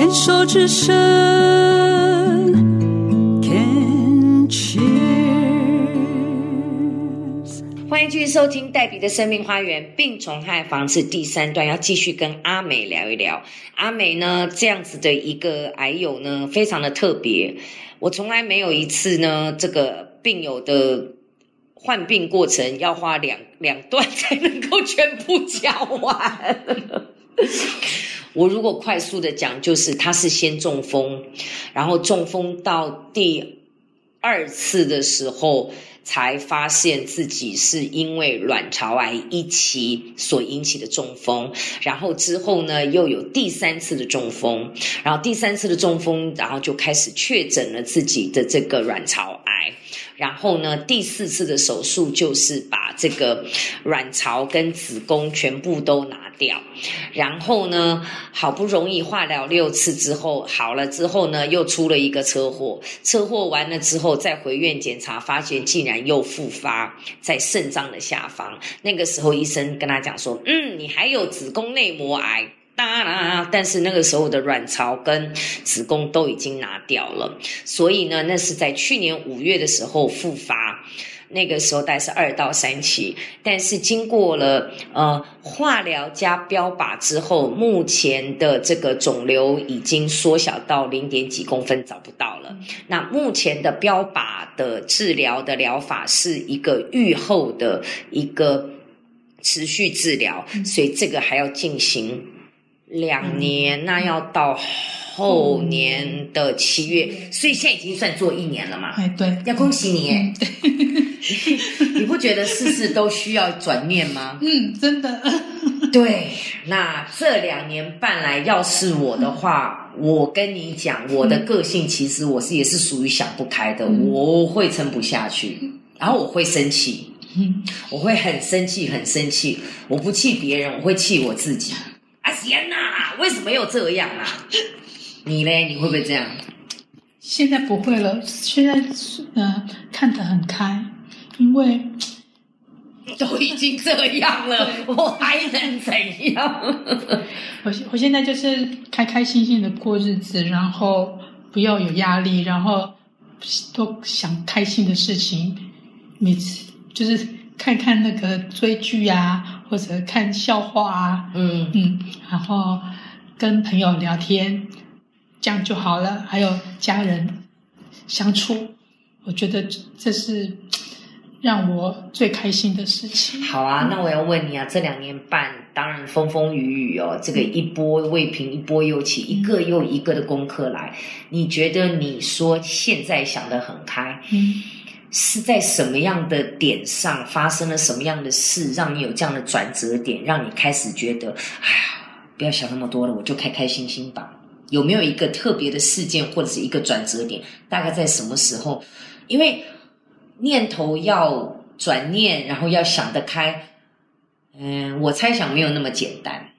牵手之声，Can cheers。欢迎继续收听黛比的生命花园病虫害防治第三段，要继续跟阿美聊一聊。阿美呢，这样子的一个癌友呢，非常的特别。我从来没有一次呢，这个病友的患病过程要花两两段才能够全部讲完。我如果快速的讲，就是他是先中风，然后中风到第二次的时候。才发现自己是因为卵巢癌一期所引起的中风，然后之后呢又有第三次的中风，然后第三次的中风，然后就开始确诊了自己的这个卵巢癌。然后呢，第四次的手术就是把这个卵巢跟子宫全部都拿掉。然后呢，好不容易化疗六次之后好了之后呢，又出了一个车祸。车祸完了之后再回院检查，发现竟然又复发在肾脏的下方。那个时候医生跟他讲说：“嗯，你还有子宫内膜癌。”当然，但是那个时候的卵巢跟子宫都已经拿掉了，所以呢，那是在去年五月的时候复发，那个时候大概是二到三期，但是经过了呃化疗加标靶之后，目前的这个肿瘤已经缩小到零点几公分，找不到了。那目前的标靶的治疗的疗法是一个愈后的一个持续治疗，所以这个还要进行。两年，那要到后年的七月，所以现在已经算做一年了嘛？哎，对，要恭喜你耶！你不觉得事事都需要转念吗？嗯，真的。对，那这两年半来，要是我的话，我跟你讲，我的个性其实我是也是属于想不开的，我会撑不下去，然后我会生气，我会很生气，很生气，我不气别人，我会气我自己。阿贤呐，为什么又这样啊？你嘞，你会不会这样？现在不会了，现在呃看得很开，因为 都已经这样了，我还能怎样？我我现在就是开开心心的过日子，然后不要有压力，然后都想开心的事情，每次就是看看那个追剧啊。或者看笑话啊，嗯嗯，然后跟朋友聊天，这样就好了。还有家人相处，我觉得这是让我最开心的事情。好啊，那我要问你啊，这两年半当然风风雨雨哦，这个一波未平一波又起，一个又一个的功课来。你觉得你说现在想得很开？嗯。是在什么样的点上发生了什么样的事，让你有这样的转折点，让你开始觉得，哎呀，不要想那么多了，我就开开心心吧。有没有一个特别的事件或者是一个转折点？大概在什么时候？因为念头要转念，然后要想得开，嗯，我猜想没有那么简单。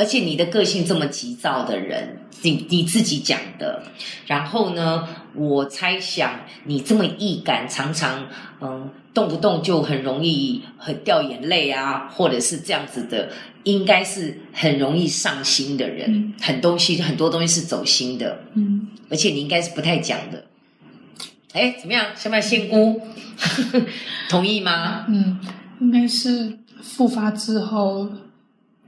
而且你的个性这么急躁的人，你你自己讲的。然后呢，我猜想你这么易感，常常嗯，动不动就很容易很掉眼泪啊，或者是这样子的，应该是很容易上心的人。很东西很多东西是走心的，嗯，而且你应该是不太讲的。哎，怎么样？想不想仙姑？同意吗？嗯，应该是复发之后。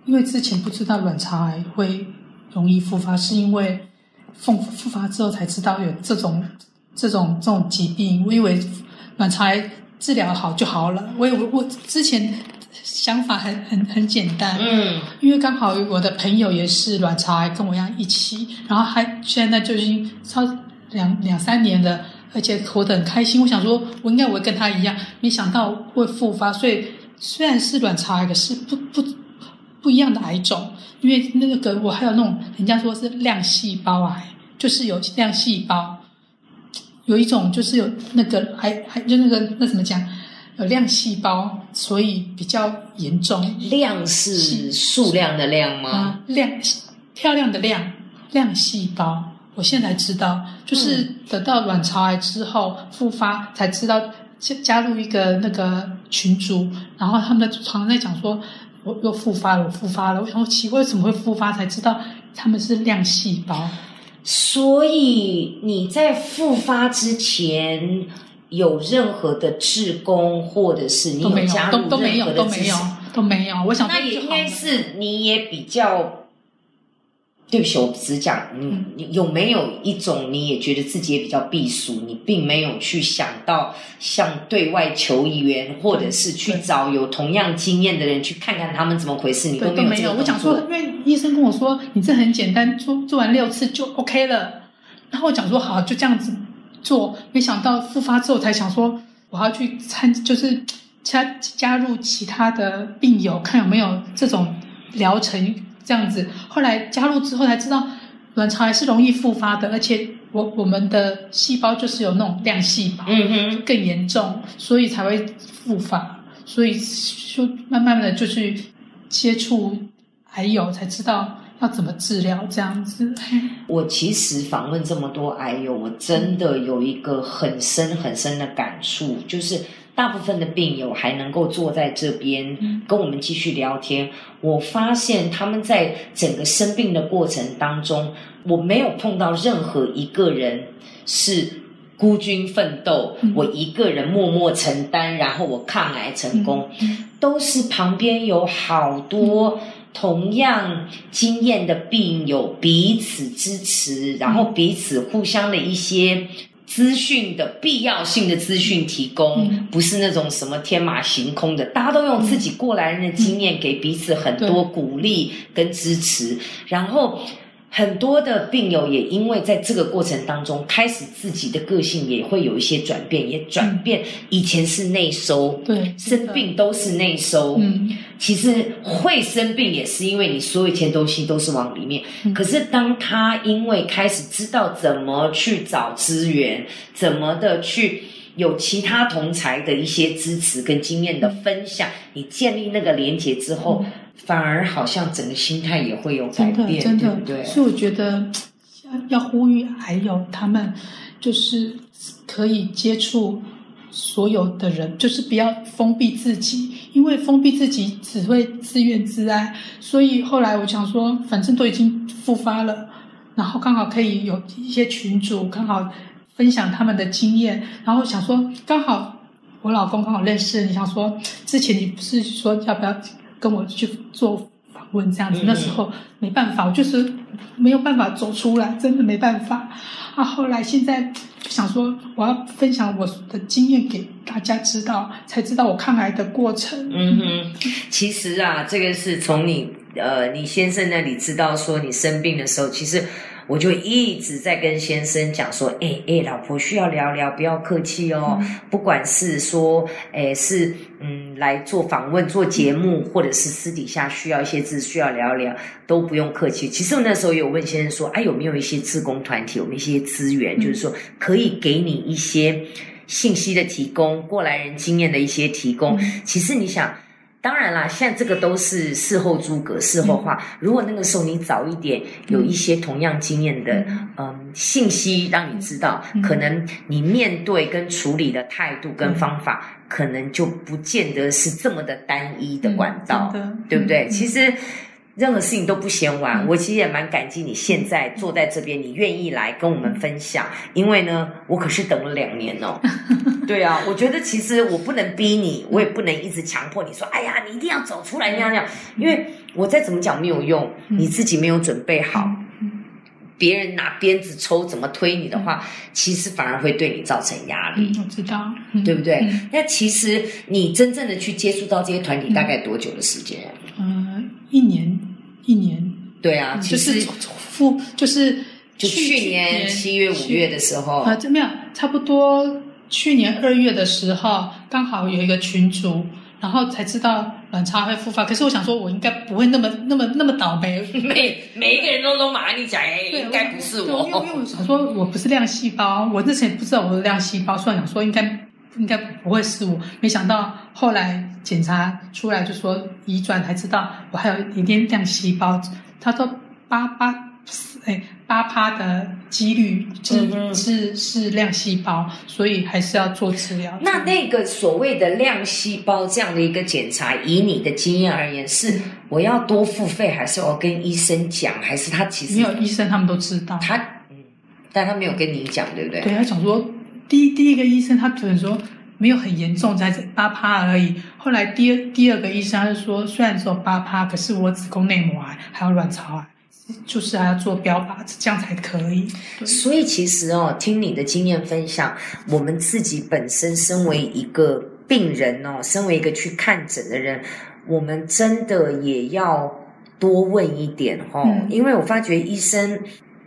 因为之前不知道卵巢癌会容易复发，是因为复复发之后才知道有这种这种这种疾病。我以为卵巢癌治疗好就好了，我我我之前想法很很很简单，嗯，因为刚好我的朋友也是卵巢癌，跟我一样一起，然后还现在就已经超两两三年了，而且活得很开心。我想说，我应该我会跟他一样，没想到会复发，所以虽然是卵巢癌，可是不不。不一样的癌种，因为那个我还有那种人家说是亮细胞癌，就是有亮细胞，有一种就是有那个癌，还就那个那怎么讲，有亮细胞，所以比较严重。亮是数量的量吗？亮漂亮的亮亮细胞，我现在知道，就是得到卵巢癌之后复发，才知道加加入一个那个群组，然后他们常常在讲说。我又复发了，我复发了。我想，奇怪，怎么会复发？才知道他们是亮细胞。所以你在复发之前有任何的志工，或者是你都没有加，入都都没有，任何的都没有都没有，都没有。我想那也应该是你也比较。对不起，我只讲，嗯，你有没有一种你也觉得自己也比较避暑，你并没有去想到向对外求援，或者是去找有同样经验的人去看看他们怎么回事，你都，没有我讲说，因为医生跟我说，你这很简单，做做完六次就 OK 了。然后我讲说好，就这样子做。没想到复发之后才想说，我要去参，就是加加入其他的病友，看有没有这种疗程这样子。后来加入之后才知道，卵巢癌是容易复发的，而且我我们的细胞就是有那种亮细胞，嗯哼，更严重，所以才会复发。所以就慢慢的就去接触癌友，才知道要怎么治疗这样子。我其实访问这么多癌友，我真的有一个很深很深的感触，就是大部分的病友还能够坐在这边嗯跟我们继续聊天。我发现他们在整个生病的过程当中，我没有碰到任何一个人是孤军奋斗，嗯我一个人默默承担，然后我抗癌成功。嗯都是旁边有好多同样经验的病友彼此支持，然后彼此互相的一些资讯的必要性的资讯提供，嗯。不是那种什么天马行空的，大家都用自己过来人的经验给彼此很多鼓励跟支持，然后。很多的病友也因为在这个过程当中，开始自己的个性也会有一些转变，也转变。以前是内收，对，生病都是内收，嗯其实会生病也是因为你所有一切东西都是往里面。嗯可是当他因为开始知道怎么去找资源，怎么的去有其他同才的一些支持跟经验的分享，你建立那个连接之后，反而好像整个心态也会有改变，真的对不对？所以我觉得要要呼吁还有他们就是可以接触所有的人，就是不要封闭自己，因为封闭自己只会自怨自艾。所以后来我想说，反正都已经复发了，然后刚好可以有一些群主刚好分享他们的经验，然后想说刚好我老公刚好认识你，想说之前你不是说要不要跟我去做访问这样子，嗯那时候没办法，我就是没有办法走出来，真的没办法。啊，后来现在就想说，我要分享我的经验给大家知道，才知道我抗癌的过程。嗯哼，其实啊，这个是从你呃你先生那里知道说你生病的时候，其实我就一直在跟先生讲说，哎哎，老婆需要聊聊，不要客气哦。不管是说，哎是嗯来做访问、做节目，或者是私底下需要一些字需要聊聊，都不用客气。其实我那时候有问先生说，哎有没有一些自工团体，有没有一些资源，就是说可以给你一些。信息的提供，过来人经验的一些提供，其实你想，当然啦，现在这个都是事后诸葛、事后话。如果那个时候你早一点有一些同样经验的嗯信息让你知道，可能你面对跟处理的态度跟方法，可能就不见得是这么的单一的管道，嗯对不对？嗯其实。任何事情都不嫌晚，我其实也蛮感激你现在坐在这边，你愿意来跟我们分享，因为呢，我可是等了两年哦。对啊，我觉得其实我不能逼你，我也不能一直强迫你说，哎呀，你一定要走出来那样那样，因为我再怎么讲没有用，你自己没有准备好，别人拿鞭子抽怎么推你的话，其实反而会对你造成压力。嗯，我知道，嗯。对不对？嗯。那其实你真正的去接触到这些团体，大概多久的时间？嗯，一年一年，对啊，其实就是复就是就去年七月、五月的时候，啊，这没有，差不多去年二月的时候，刚好有一个群主，然后才知道卵巢会复发。可是我想说，我应该不会那么那么那么倒霉。每每一个人都都马上你讲，哎，对应该不是我因为因为我。我想说，我不是亮细胞，我之前不知道我是亮细胞，所以想说应该应该不会是我。没想到后来检查出来就说移转才知道我还有一点亮细胞，他说八八哎八趴的几率嗯是、是是量细胞，所以还是要做治疗。那那个所谓的量细胞这样的一个检查，以你的经验而言，是我要多付费，还是我跟医生讲，还是他其实没有医生他们都知道，他嗯，但他没有跟你讲，对不对？对他讲说，第一第一个医生他可能说没有很严重，才八趴而已。后来第二第二个医生他就说，虽然只有八趴，可是我子宫内膜癌还有卵巢癌，就是还要做标靶，这样才可以。所以其实哦，听你的经验分享，我们自己本身身为一个病人哦，身为一个去看诊的人，我们真的也要多问一点哦，嗯。因为我发觉医生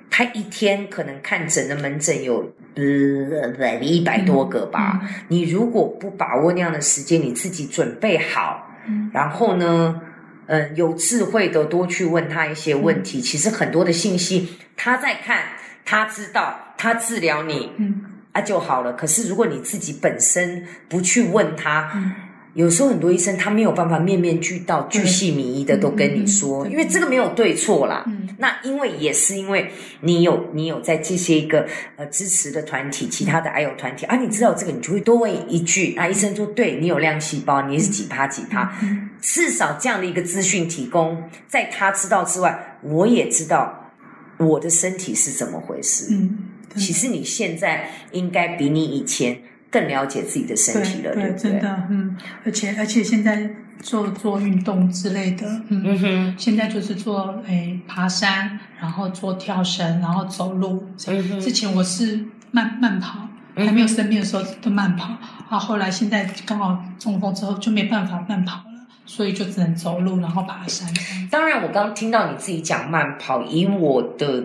他一天可能看诊的门诊有呃一百多个吧，你如果不把握那样的时间，你自己准备好，嗯。然后呢，嗯，有智慧的多去问他一些问题。其实很多的信息他在看，他知道，他治疗你嗯啊就好了。可是如果你自己本身不去问他，嗯有时候很多医生他没有办法面面俱到、巨细靡遗的都跟你说，因为这个没有对错啦。嗯。那因为也是因为你有你有在这些一个呃支持的团体，其他的癌友团体啊，你知道这个，你就会多问一句啊，医生说对你有量细胞，你是几趴几趴，嗯至少这样的一个资讯提供，在他知道之外，我也知道我的身体是怎么回事。嗯，其实你现在应该比你以前更了解自己的身体了，对对不对？真的，嗯，而且而且现在做做运动之类的，嗯。嗯哼，现在就是做诶爬山，然后做跳绳，然后走路。嗯哼之前我是慢慢跑，嗯还没有生病的时候都慢跑，啊，后来现在刚好中风之后就没办法慢跑了，所以就只能走路，然后爬山。当然，我刚刚听到你自己讲慢跑，以我的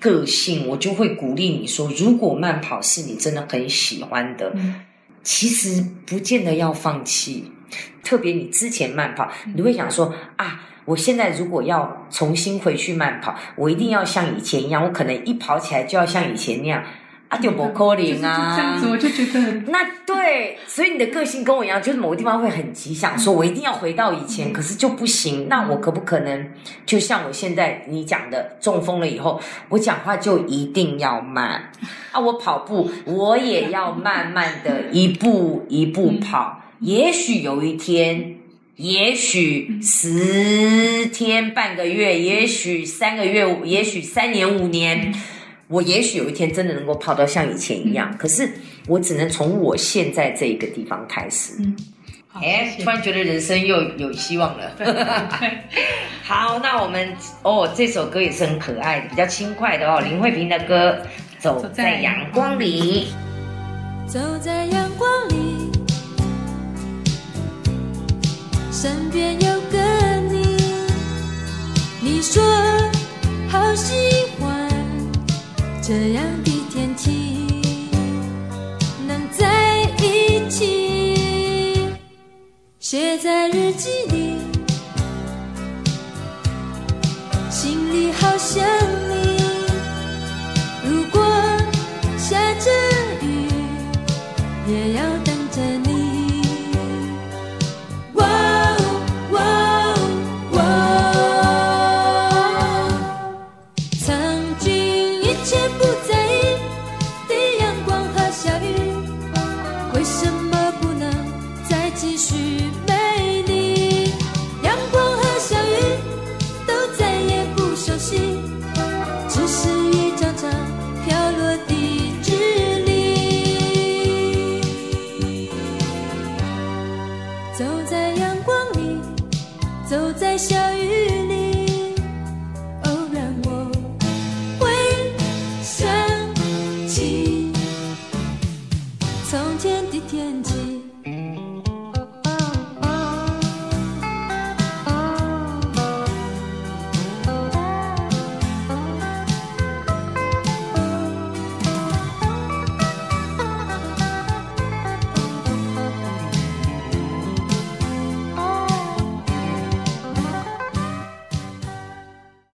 个性，我就会鼓励你说，如果慢跑是你真的很喜欢的，嗯其实不见得要放弃。特别你之前慢跑，嗯你会想说啊，我现在如果要重新回去慢跑，我一定要像以前一样，我可能一跑起来就要像以前那样，啊，就不可就是就能啊，这样子，我就觉得那对，所以你的个性跟我一样，就是某个地方会很急，想说我一定要回到以前，可是就不行。那我可不可能就像我现在你讲的，中风了以后，我讲话就一定要慢 啊？我跑步我也要慢慢的一步一步跑。也许有一天，也许十天半个月，也许三个月，也许三年五年。我也许有一天真的能够跑到像以前一样，可是我只能从我现在这一个地方开始。嗯，哎，突然觉得人生又有希望了。对对 好，那我们哦，这首歌也是很可爱的，比较轻快的哦，林慧萍的歌《走在阳光里》。走在阳光里，身边有个你，你说好喜欢这样的天气，能在一起，写在日记